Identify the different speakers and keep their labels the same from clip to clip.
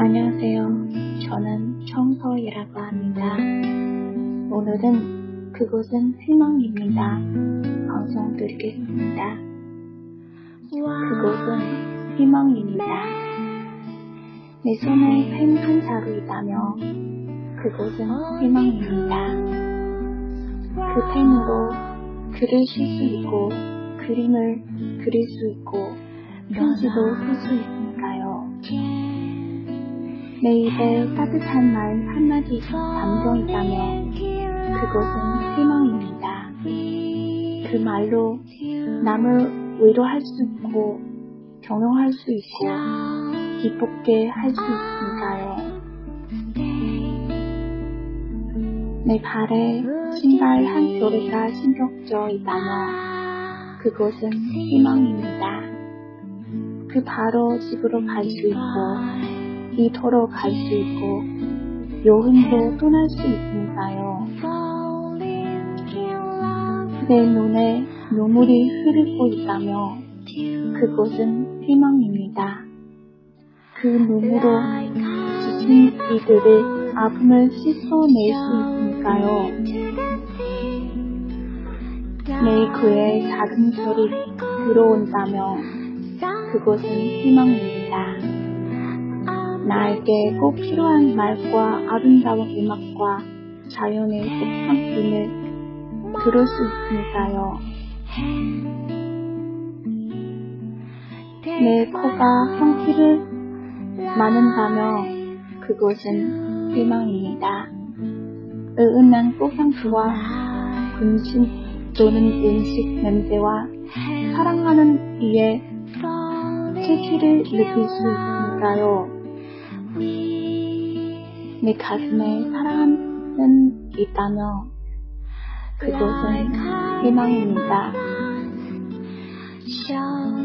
Speaker 1: 안녕하세요. 저는 청서이라고 합니다. 오늘은 그곳은 희망입니다. 방송 드리겠습니다. 그곳은 희망입니다. 내 손에 펜 한 자루 있다며 그곳은 희망입니다. 그 펜으로 글을 쓸 수 있고 그림을 그릴 수 있고 편지도 쓸 수 있으니까요. 내 입에 따뜻한 말 한마디 담겨 있다면 그것은 희망입니다. 그 말로 남을 위로할 수 있고 격려할 수 있고 기쁘게 할 수 있으니까요. 내 발에 신발 한 조리가 신겨져 있다면 그곳은 희망입니다. 그 바로 집으로 갈 수 있고 이토로 갈 수 있고 여행도 떠날 수 있으니까요. 내 눈에 눈물이 흐르고 있다며 그곳은 희망입니다. 그 눈으로 지친 이들의 아픔을 씻어낼 수 있으니까요. 내 귀에 작은 소리 들어온다며 그곳은 희망입니다. 나에게 꼭 필요한 말과 아름다운 음악과 자연의 꽃향기를 들을 수 있으니까요. 내 코가 형기를 많은다며 그곳은 희망입니다. 은은한 꽃향기와 군신 도는 음식 냄새와 사랑하는 이의 채취를 느낄 수 있으니까요. 내 가슴에 사랑하는 있다며 그곳은 희망입니다.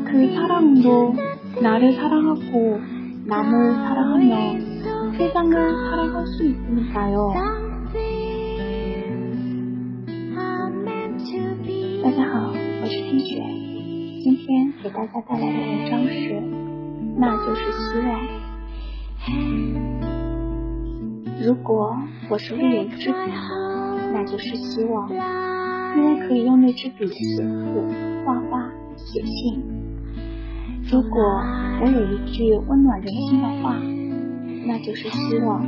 Speaker 1: 그 사랑으로 나를 사랑하고 남을 사랑하며 세상을 사랑할 수 있으니까요. 听雪，今天给大家带来的文章是，那就是希望。如果我手里有一支笔，那就是希望，因为可以用那支笔写字、画画、写信。如果我有一句温暖人心的话，那就是希望，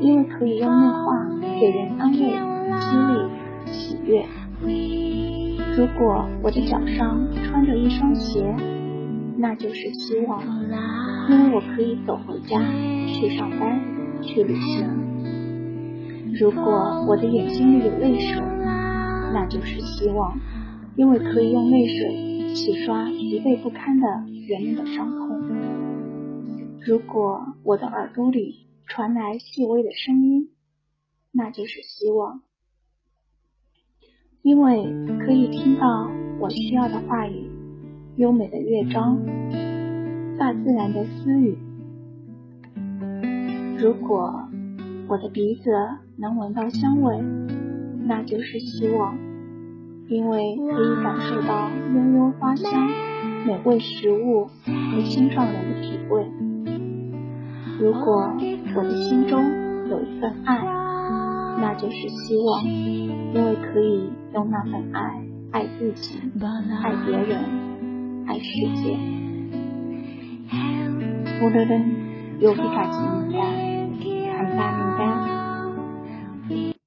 Speaker 1: 因为可以用那话给人安慰、激励、喜悦。如果我的脚上穿着一双鞋，那就是希望，因为我可以走回家、去上班、去旅行。如果我的眼睛里有泪水，那就是希望，因为可以用泪水洗刷疲惫不堪的人们的伤痛。如果我的耳朵里传来细微的声音，那就是希望。因为可以听到我需要的话语，优美的乐章，大自然的私语。如果我的鼻子能闻到香味，那就是希望，因为可以感受到悠悠花香、美味食物和心上人的体味。如果我的心中有一份爱，那就是希望，因为可以用那份爱爱自己，爱别人，爱世界。我这个有不感情的，很当你。